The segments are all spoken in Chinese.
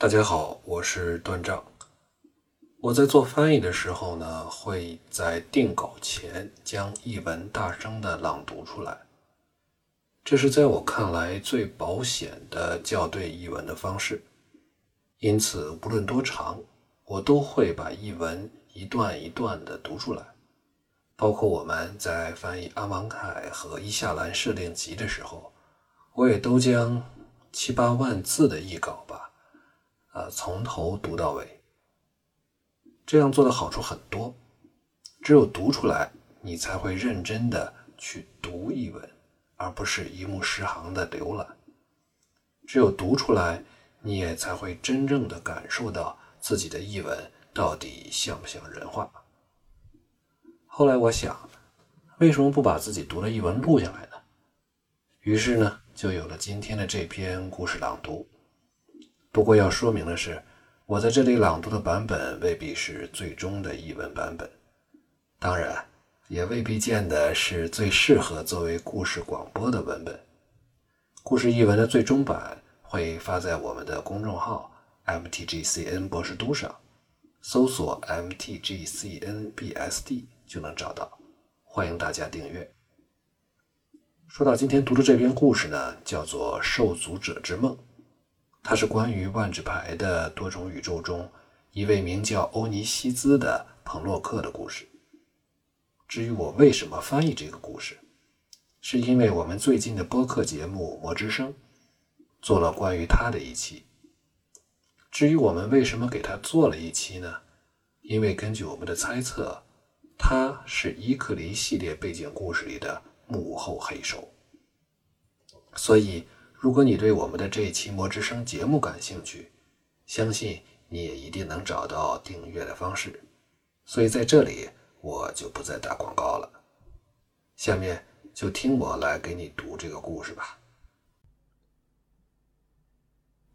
大家好，我是段丈。我在做翻译的时候呢，会在定稿前将译文大声的朗读出来，这是在我看来最保险的校对译文的方式。因此，无论多长，我都会把译文一段一段的读出来。包括我们在翻译阿芒凯和伊夏兰设定集的时候，我也都将七八万字的译稿，呃，从头读到尾。这样做的好处很多，只有读出来，你才会认真的去读译文，而不是一目十行的浏览。只有读出来，你也才会真正的感受到自己的译文到底像不像人话。后来我想，为什么不把自己读的译文录下来呢？于是呢，就有了今天的这篇故事朗读。不过要说明的是，我在这里朗读的版本未必是最终的译文版本，当然，也未必见得是最适合作为故事广播的文本。故事译文的最终版会发在我们的公众号 “mtgcn 博士都”上，搜索 “mtgcnbsd”。就能找到，欢迎大家订阅。说到今天读的这篇故事呢，叫做《受阻者之梦》，它是关于万智牌的多种宇宙中一位名叫欧尼西兹的彭洛克的故事。至于我为什么翻译这个故事，是因为我们最近的播客节目《魔之声》做了关于他的一期。至于我们为什么给他做了一期呢？因为根据我们的猜测。他是伊克林系列背景故事里的幕后黑手，所以如果你对我们的这一期《魔之声》节目感兴趣，相信你也一定能找到订阅的方式。所以在这里我就不再打广告了，下面就听我来给你读这个故事吧。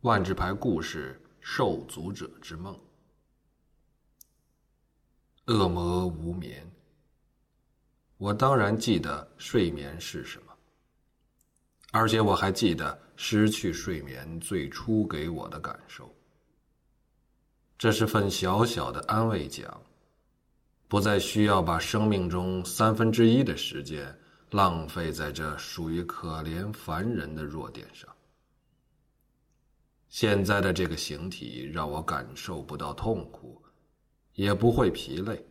万智牌故事《受阻者之梦》。恶魔无眠。我当然记得睡眠是什么，而且我还记得失去睡眠最初给我的感受。这是份小小的安慰奖，不再需要把生命中三分之一的时间浪费在这属于可怜凡人的弱点上。现在的这个形体让我感受不到痛苦。也不会疲累，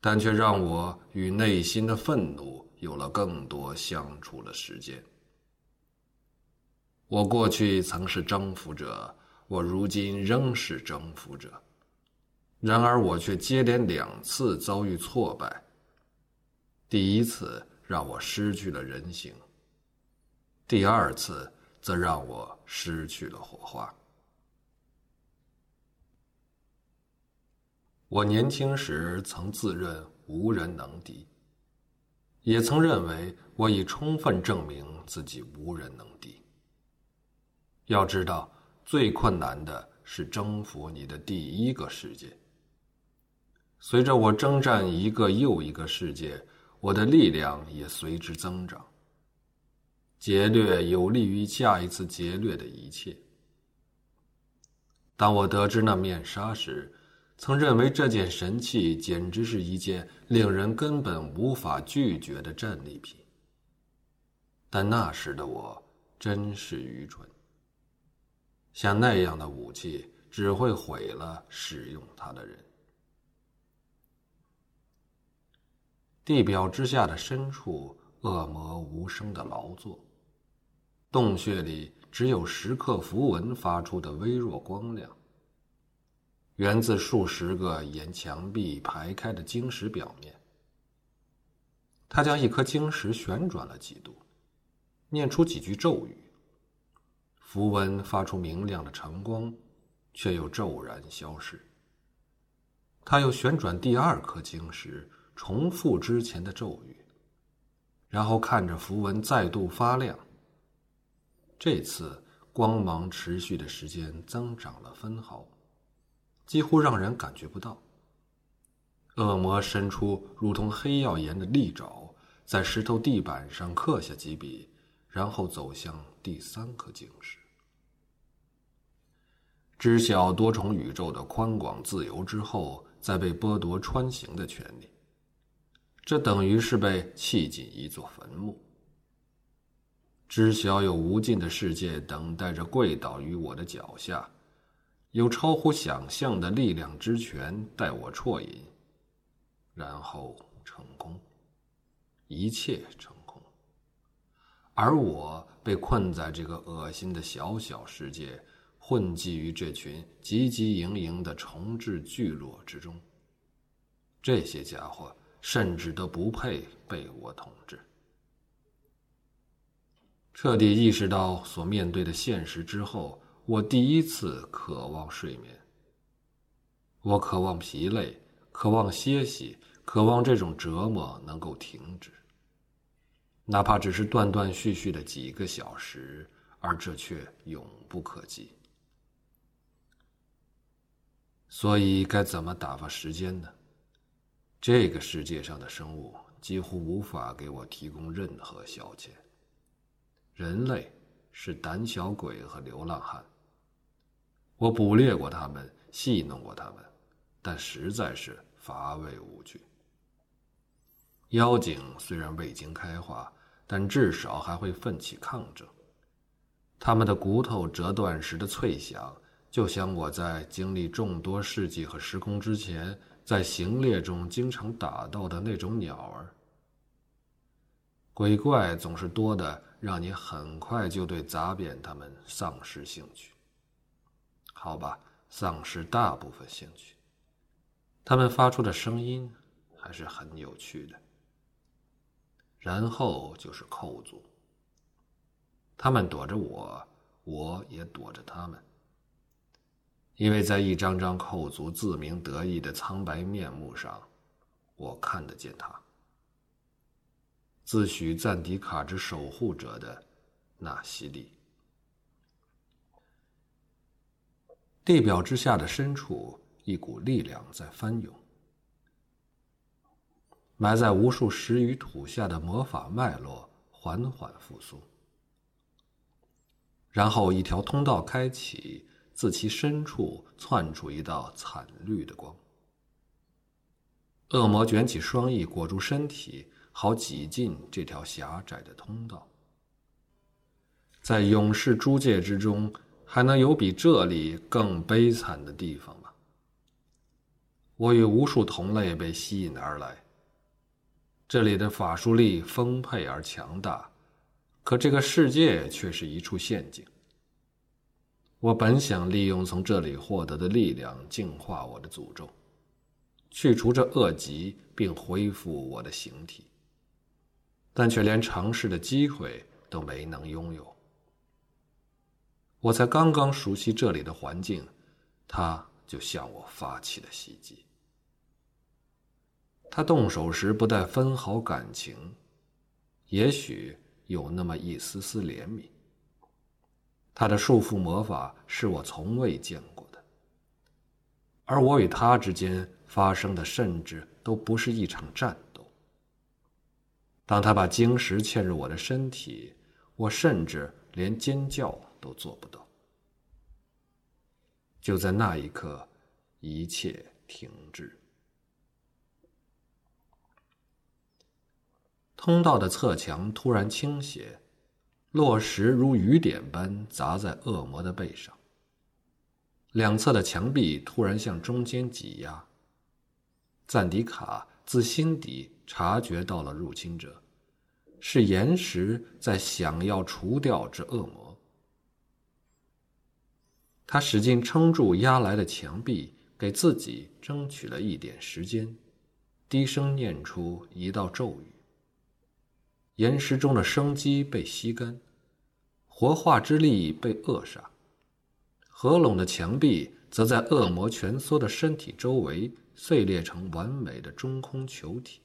但却让我与内心的愤怒有了更多相处的时间。我过去曾是征服者，我如今仍是征服者，然而我却接连两次遭遇挫败。第一次让我失去了人形，第二次则让我失去了火花。我年轻时曾自认无人能敌，也曾认为我已充分证明自己无人能敌。要知道，最困难的是征服你的第一个世界。随着我征战一个又一个世界，我的力量也随之增长。劫掠有利于下一次劫掠的一切。当我得知那面纱时，曾认为这件神器简直是一件令人根本无法拒绝的战利品，但那时的我真是愚蠢。像那样的武器只会毁了使用它的人。地表之下的深处，恶魔无声的劳作，洞穴里只有石刻符文发出的微弱光亮。源自数十个沿墙壁排开的晶石表面。他将一颗晶石旋转了几度，念出几句咒语。符文发出明亮的晨光，却又骤然消失。他又旋转第二颗晶石，重复之前的咒语，然后看着符文再度发亮。这次光芒持续的时间增长了分毫。几乎让人感觉不到。恶魔伸出如同黑曜岩的利爪，在石头地板上刻下几笔，然后走向第三颗晶石。知晓多重宇宙的宽广自由之后，再被剥夺穿行的权利，这等于是被弃进一座坟墓。知晓有无尽的世界等待着跪倒于我的脚下，有超乎想象的力量之泉待我啜饮，然后成功，一切成功，而我被困在这个恶心的小小世界，混迹于这群汲汲营营的重置聚落之中。这些家伙甚至都不配被我统治。彻底意识到所面对的现实之后，我第一次渴望睡眠。我渴望疲累，渴望歇息，渴望这种折磨能够停止，哪怕只是断断续续的几个小时，而这却永不可及。所以该怎么打发时间呢？这个世界上的生物几乎无法给我提供任何消遣。人类是胆小鬼和流浪汉。我捕猎过他们，戏弄过他们，但实在是乏味无趣。妖精虽然未经开化，但至少还会奋起抗争。他们的骨头折断时的脆响，就像我在经历众多世纪和时空之前，在行列中经常打到的那种鸟儿。鬼怪总是多的。让你很快就对砸扁他们丧失兴趣。好吧，丧失大部分兴趣。他们发出的声音还是很有趣的。然后就是寇族。他们躲着我，我也躲着他们。因为在一张张寇族自鸣得意的苍白面目上，我看得见他。自诩赞迪卡之守护者的纳西利，地表之下的深处，一股力量在翻涌。埋在无数石与土下的魔法脉络缓缓复苏，然后一条通道开启，自其深处窜出一道惨绿的光。恶魔卷起双翼，裹住身体。好挤进这条狭窄的通道。在勇士诸界之中，还能有比这里更悲惨的地方吗？我与无数同类被吸引而来。这里的法术力丰沛而强大，可这个世界却是一处陷阱。我本想利用从这里获得的力量净化我的诅咒，去除这恶疾，并恢复我的形体。但却连尝试的机会都没能拥有。我才刚刚熟悉这里的环境，他就向我发起了袭击。他动手时不带分毫感情，也许有那么一丝丝怜悯。他的束缚魔法是我从未见过的，而我与他之间发生的甚至都不是一场战斗。当他把晶石嵌入我的身体，我甚至连尖叫都做不到。就在那一刻，一切停滞。通道的侧墙突然倾斜，落石如雨点般砸在恶魔的背上。两侧的墙壁突然向中间挤压。赞迪卡自心底。察觉到了入侵者，是岩石在想要除掉这恶魔。他使劲撑住压来的墙壁，给自己争取了一点时间，低声念出一道咒语。岩石中的生机被吸干，活化之力被扼杀，合拢的墙壁则在恶魔蜷缩的身体周围碎裂成完美的中空球体。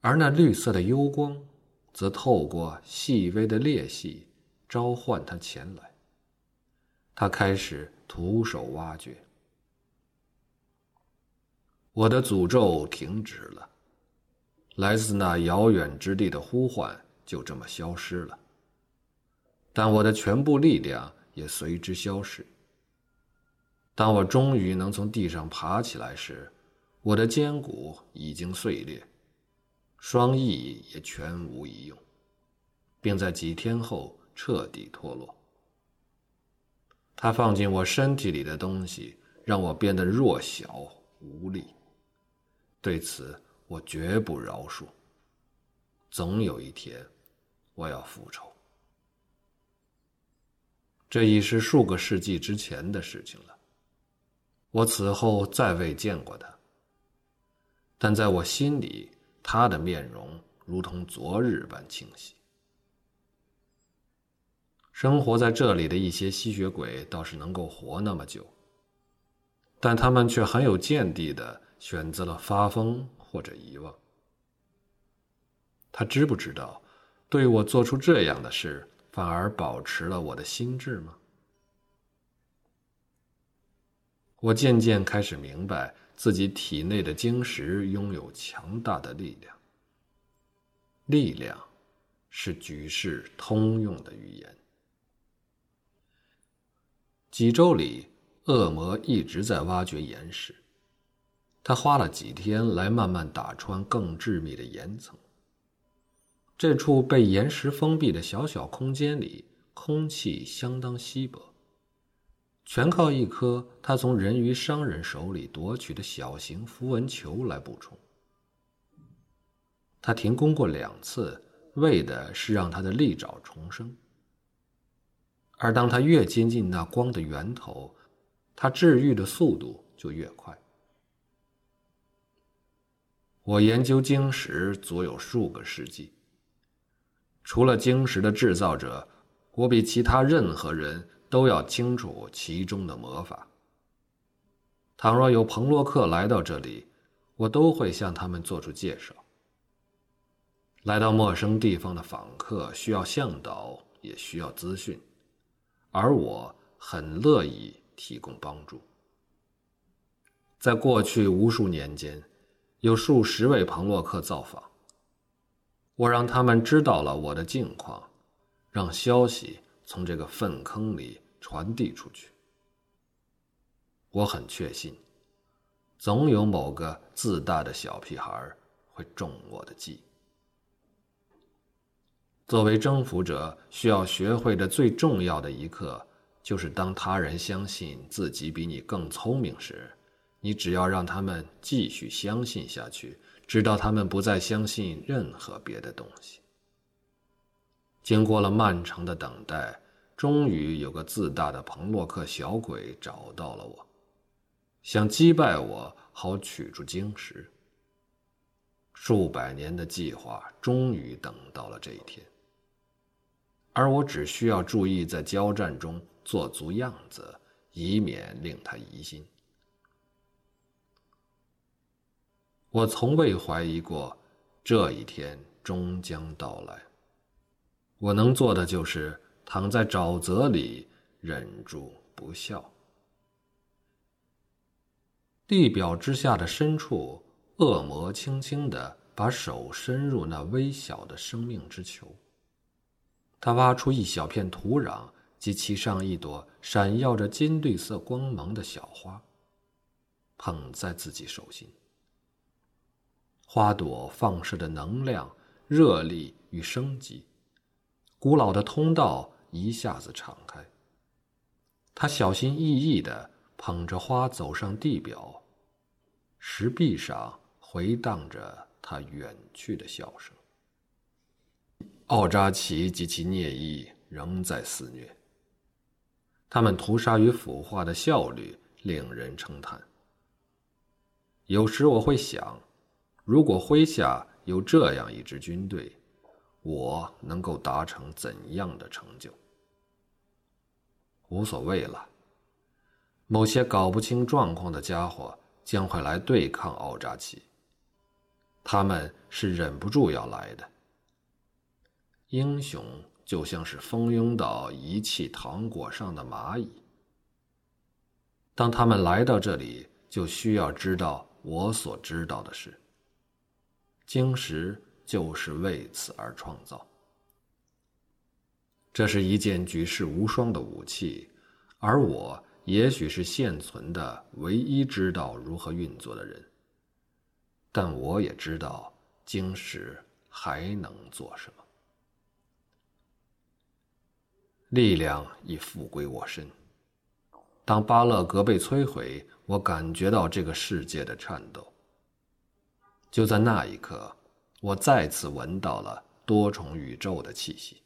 而那绿色的幽光，则透过细微的裂隙，召唤他前来。他开始徒手挖掘。我的诅咒停止了，来自那遥远之地的呼唤就这么消失了。但我的全部力量也随之消失。当我终于能从地上爬起来时，我的肩骨已经碎裂，双翼也全无一用，并在几天后彻底脱落。他放进我身体里的东西让我变得弱小无力，对此我绝不饶恕。总有一天，我要复仇。这已是数个世纪之前的事情了。我此后再未见过他，但在我心里，他的面容如同昨日般清晰。生活在这里的一些吸血鬼倒是能够活那么久，但他们却很有见地的选择了发疯或者遗忘。他知不知道，对我做出这样的事，反而保持了我的心智吗？我渐渐开始明白，自己体内的晶石拥有强大的力量。力量，是举世通用的语言。几周里，恶魔一直在挖掘岩石。他花了几天来慢慢打穿更致密的岩层。这处被岩石封闭的小小空间里，空气相当稀薄。全靠一颗他从人鱼商人手里夺取的小型符文球来补充。他停工过两次，为的是让他的利爪重生。而当他越接近那光的源头，他治愈的速度就越快。我研究晶石足有数个世纪。除了晶石的制造者，我比其他任何人。都要清楚其中的魔法。倘若有彭洛克来到这里，我都会向他们做出介绍。来到陌生地方的访客需要向导，也需要资讯，而我很乐意提供帮助。在过去无数年间，有数十位彭洛克造访，我让他们知道了我的境况，让消息。从这个粪坑里传递出去。我很确信，总有某个自大的小屁孩会中我的计。作为征服者，需要学会的最重要的一课，就是当他人相信自己比你更聪明时，你只要让他们继续相信下去，直到他们不再相信任何别的东西。经过了漫长的等待，终于有个自大的彭洛克小鬼找到了我，想击败我，好取出晶石。数百年的计划终于等到了这一天，而我只需要注意在交战中做足样子，以免令他疑心。我从未怀疑过，这一天终将到来。我能做的就是躺在沼泽里，忍住不笑。地表之下的深处，恶魔轻轻地把手伸入那微小的生命之球。他挖出一小片土壤，及其上一朵闪耀着金绿色光芒的小花，捧在自己手心。花朵放射的能量、热力与生机。古老的通道一下子敞开。他小心翼翼地捧着花走上地表，石壁上回荡着他远去的笑声。奥扎奇及其孽裔仍在肆虐，他们屠杀与腐化的效率令人称叹。有时我会想，如果麾下有这样一支军队。我能够达成怎样的成就？无所谓了。某些搞不清状况的家伙将会来对抗奥扎奇。他们是忍不住要来的。英雄就像是蜂拥到遗弃糖果上的蚂蚁。当他们来到这里，就需要知道我所知道的事。晶石。就是为此而创造。这是一件举世无双的武器，而我也许是现存的唯一知道如何运作的人，但我也知道晶石还能做什么。力量已复归我身。当巴勒格被摧毁，我感觉到这个世界的颤抖。就在那一刻，我再次闻到了多重宇宙的气息。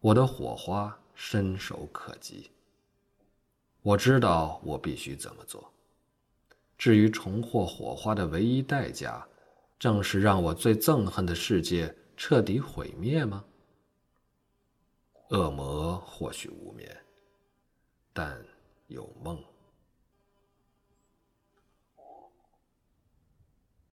我的火花伸手可及。我知道我必须怎么做。至于重获火花的唯一代价，正是让我最憎恨的世界彻底毁灭吗？恶魔或许无眠，但有梦。